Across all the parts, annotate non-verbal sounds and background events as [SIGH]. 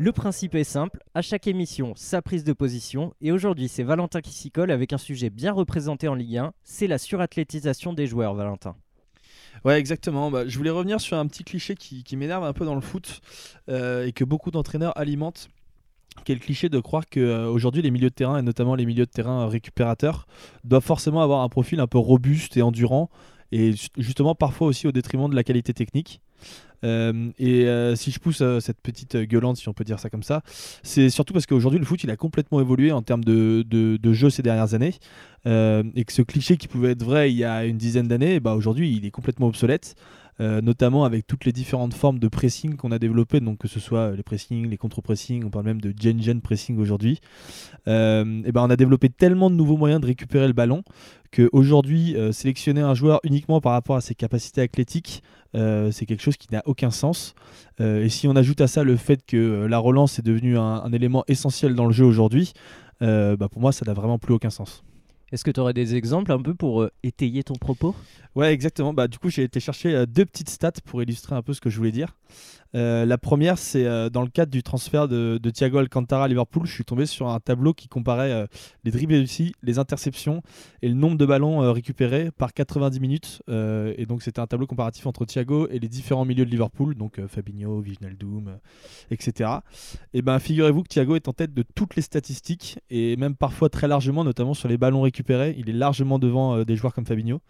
Le principe est simple, à chaque émission, sa prise de position, et aujourd'hui c'est Valentin qui s'y colle avec un sujet bien représenté en Ligue 1, c'est la surathlétisation des joueurs, Valentin. Ouais, exactement. Bah, je voulais revenir sur un petit cliché qui, m'énerve un peu dans le foot euh, et que beaucoup d'entraîneurs alimentent le cliché de croire qu'aujourd'hui les milieux de terrain et notamment les milieux de terrain récupérateurs doivent forcément avoir un profil un peu robuste et endurant et justement parfois aussi au détriment de la qualité technique. Euh, et euh, si je pousse euh, cette petite gueulante, si on peut dire ça comme ça, c'est surtout parce qu'aujourd'hui le foot il a complètement évolué en termes de, de, jeu ces dernières années. et que ce cliché qui pouvait être vrai il y a une dizaine d'années, bah, aujourd'hui il est complètement obsolète. Euh, notamment avec toutes les différentes formes de pressing qu'on a développées, donc que ce soit les pressing, les contre-pressing, on parle même de gen-gen pressing aujourd'hui. Euh, et ben on a développé tellement de nouveaux moyens de récupérer le ballon qu'aujourd'hui, euh, sélectionner un joueur uniquement par rapport à ses capacités athlétiques, c'est quelque chose qui n'a aucun sens. et si on ajoute à ça le fait que la relance est devenue un, élément essentiel dans le jeu aujourd'hui, bah pour moi, ça n'a vraiment plus aucun sens. Est-ce que tu aurais des exemples un peu pour étayer ton propos? Ouais, exactement. Bah, du coup, j'ai été chercher euh, deux petites stats pour illustrer un peu ce que je voulais dire. Euh, la première, c'est euh, dans le cadre du transfert de, Thiago Alcantara à Liverpool. Je suis tombé sur un tableau qui comparait les dribbles réussis, les interceptions et le nombre de ballons récupérés par 90 minutes. et donc, c'était un tableau comparatif entre Thiago et les différents milieux de Liverpool, donc Fabinho, Wijnaldum, etc. Et ben, figurez-vous que Thiago est en tête de toutes les statistiques et même parfois très largement, notamment sur les ballons récupérés. Il est largement devant des joueurs comme Fabinho.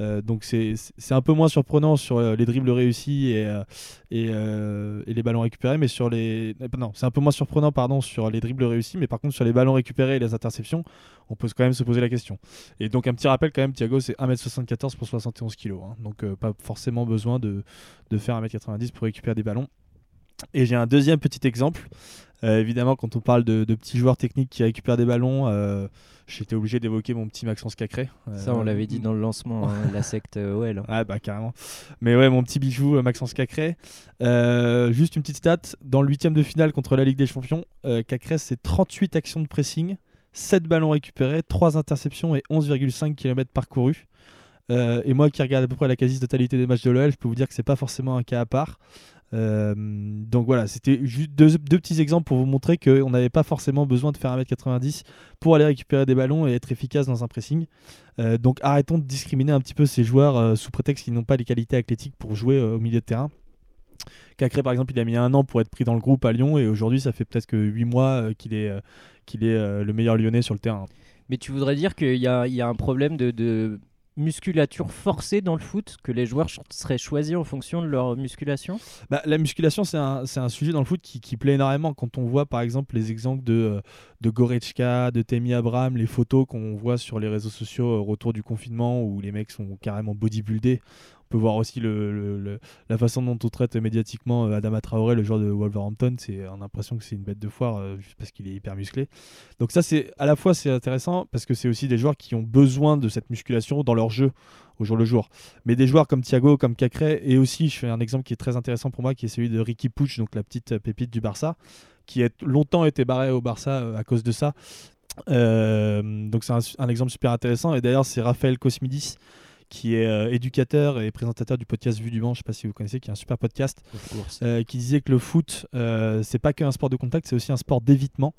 Euh, donc c'est un peu moins surprenant sur euh, les dribbles réussis et, euh, et, les ballons récupérés, mais sur les non, c'est un peu moins surprenant pardon sur les dribbles réussis, mais par contre sur les ballons récupérés et les interceptions, on peut quand même se poser la question. Et donc un petit rappel quand même, Thiago c'est 1m74 pour 71 kg, hein. donc pas forcément besoin de, de faire 1m90 pour récupérer des ballons. Et j'ai un deuxième petit exemple. Évidemment, quand on parle de, petits joueurs techniques qui récupèrent des ballons, j'étais obligé d'évoquer mon petit Maxence Cacré. Ça, on l'avait dit [LAUGHS] dans le lancement, hein, la secte euh, OL. Ah bah carrément. Mais ouais, mon petit bijou euh, Maxence Cacré. Euh, juste une petite stat, dans le huitième de finale contre la Ligue des Champions, Cacré c'est 38 actions de pressing, 7 ballons récupérés, 3 interceptions et 11,5 km parcourus. et moi qui regarde à peu près la quasi-totalité des matchs de l'OL, je peux vous dire que c'est pas forcément un cas à part. Euh, donc voilà, c'était juste deux, petits exemples pour vous montrer qu'on n'avait pas forcément besoin de faire 1m90 pour aller récupérer des ballons et être efficace dans un pressing. Euh, donc arrêtons de discriminer un petit peu ces joueurs euh, sous prétexte qu'ils n'ont pas les qualités athlétiques pour jouer au milieu de terrain. Cacré par exemple, il a mis un an pour être pris dans le groupe à Lyon et aujourd'hui ça fait peut-être que 8 mois qu'il est, qu'il est le meilleur lyonnais sur le terrain. Mais tu voudrais dire qu'il y, y a, un problème de musculature forcée dans le foot que les joueurs seraient choisis en fonction de leur musculation? Bah, La musculation, c'est un, sujet dans le foot qui, plaît énormément. Quand on voit par exemple les exemples de, euh, de de Temi Abraham, les photos qu'on voit sur les réseaux sociaux au euh, retour du confinement où les mecs sont carrément bodybuildés, peut voir aussi le, la façon dont on traite médiatiquement euh, Adama Traoré, le joueur de Wolverhampton. C'est on a l'impression que c'est une bête de foire euh, juste parce qu'il est hyper musclé. Donc ça, c'est à la fois c'est intéressant parce que c'est aussi des joueurs qui ont besoin de cette musculation dans leur jeu au jour le jour. Mais des joueurs comme Thiago, comme Cacré, et aussi, je fais un exemple qui est très intéressant pour moi, qui est celui de Ricky Puch, donc la petite pépite du Barça, qui a longtemps été barré au Barça euh, à cause de ça. donc c'est un, exemple super intéressant. Et d'ailleurs, c'est Raphaël Cosmidis qui est euh, éducateur et présentateur du podcast Vue du Vent, je ne sais pas si vous connaissez, qui est un super podcast, euh, qui disait que le foot, euh, c'est pas qu'un sport de contact, c'est aussi un sport d'évitement.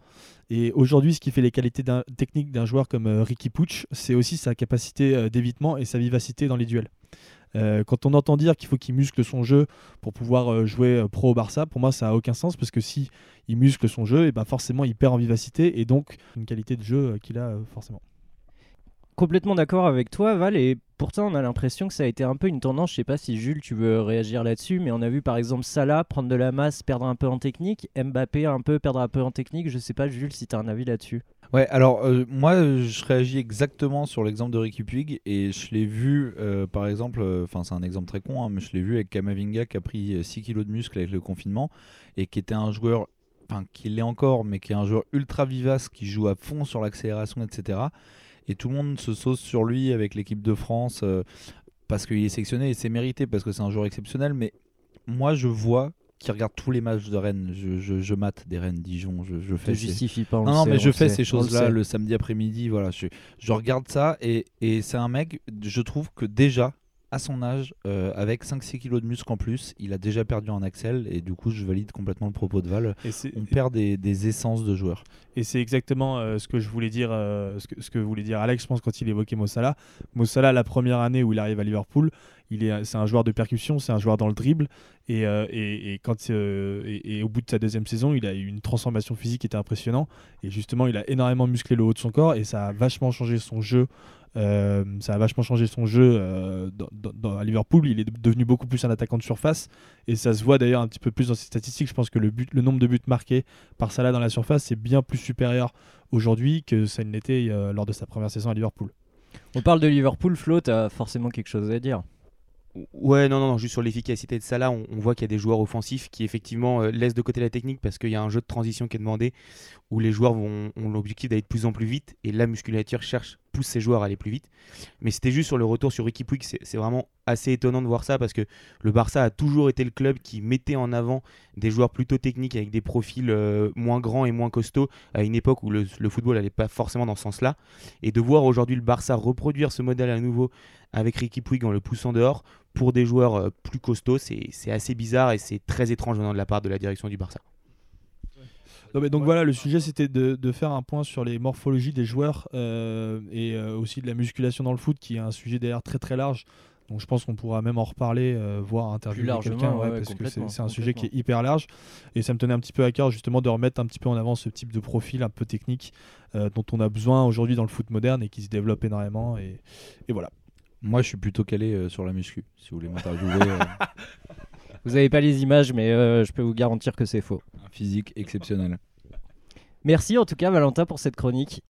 Et aujourd'hui, ce qui fait les qualités techniques d'un joueur comme Ricky Pucci, c'est aussi sa capacité d'évitement et sa vivacité dans les duels. quand on entend dire qu'il faut qu'il muscle son jeu pour pouvoir jouer pro au Barça, pour moi ça n'a aucun sens parce que si il muscle son jeu, et ben forcément il perd en vivacité et donc une qualité de jeu qu'il a forcément complètement d'accord avec toi, Val, et pourtant on a l'impression que ça a été un peu une tendance. Je sais pas si Jules, tu veux réagir là-dessus, mais on a vu par exemple Salah prendre de la masse, perdre un peu en technique, Mbappé un peu perdre un peu en technique. Je sais pas, Jules, si tu as un avis là-dessus. Ouais, alors euh, moi je réagis exactement sur l'exemple de Ricky Puig et je l'ai vu euh, par exemple, euh, enfin c'est un exemple très con, hein, mais je l'ai vu avec Kamavinga qui a pris 6 kilos de muscle avec le confinement et qui était un joueur, enfin qui l'est encore, mais qui est un joueur ultra vivace qui joue à fond sur l'accélération, etc et tout le monde se sauce sur lui avec l'équipe de France euh, parce qu'il est sélectionné et c'est mérité parce que c'est un joueur exceptionnel. Mais moi, je vois qui regarde tous les matchs de Rennes. Je, je, mate des Rennes Dijon. Je, je fais. justifie pas. non, non, mais je fais ces choses-là le, samedi après-midi. Voilà, je, je regarde ça et, et c'est un mec. Je trouve que déjà à son âge, euh, avec 5-6 kilos de muscle en plus, il a déjà perdu en axel et du coup je valide complètement le propos de Val. Et On perd des, des essences de joueurs. Et c'est exactement euh, ce que je voulais dire, euh, ce, que, ce que voulait dire Alex, je pense, quand il évoquait Mossala. Mossala, la première année où il arrive à Liverpool, il est, c'est un joueur de percussion, c'est un joueur dans le dribble. Et, euh, et, et quand, euh, et, et au bout de sa deuxième saison, il a eu une transformation physique qui était impressionnante. Et justement, il a énormément musclé le haut de son corps et ça a vachement changé son jeu. Euh, ça a vachement changé son jeu euh, dans- dans- dans- à Liverpool. Il est devenu beaucoup plus un attaquant de surface et ça se voit d'ailleurs un petit peu plus dans ses statistiques. Je pense que le, but, le nombre de buts marqués par Salah dans la surface c'est bien plus supérieur aujourd'hui que ça ne l'était euh, lors de sa première saison à Liverpool. On parle de Liverpool, Flo, t'as forcément quelque chose à dire. Ouais, non, non, non, juste sur l'efficacité de Salah, on, on voit qu'il y a des joueurs offensifs qui effectivement euh, laissent de côté la technique parce qu'il y a un jeu de transition qui est demandé où les joueurs vont, ont l'objectif d'aller de plus en plus vite et la musculature cherche, pousse ces joueurs à aller plus vite. Mais c'était juste sur le retour sur Ricky Puig, c'est vraiment assez étonnant de voir ça parce que le Barça a toujours été le club qui mettait en avant des joueurs plutôt techniques avec des profils euh, moins grands et moins costauds à une époque où le, football n'allait pas forcément dans ce sens-là. Et de voir aujourd'hui le Barça reproduire ce modèle à nouveau avec Ricky Puig en le poussant dehors pour des joueurs euh, plus costauds, c'est c'est assez bizarre et c'est très étrange venant de la part de la direction du Barça. Non, mais donc voilà, le sujet c'était de, de faire un point sur les morphologies des joueurs euh, et euh, aussi de la musculation dans le foot qui est un sujet d'ailleurs très très large. Donc je pense qu'on pourra même en reparler, euh, voire interviewer quelqu'un, ouais, ouais, parce que c'est un sujet qui est hyper large. Et ça me tenait un petit peu à cœur justement de remettre un petit peu en avant ce type de profil un peu technique euh, dont on a besoin aujourd'hui dans le foot moderne et qui se développe énormément. Et, et voilà. Moi je suis plutôt calé euh, sur la muscu, si vous voulez m'interviewer. euh, [LAUGHS] Vous avez pas les images, mais euh, je peux vous garantir que c'est faux. un physique exceptionnel. Merci en tout cas, Valentin, pour cette chronique.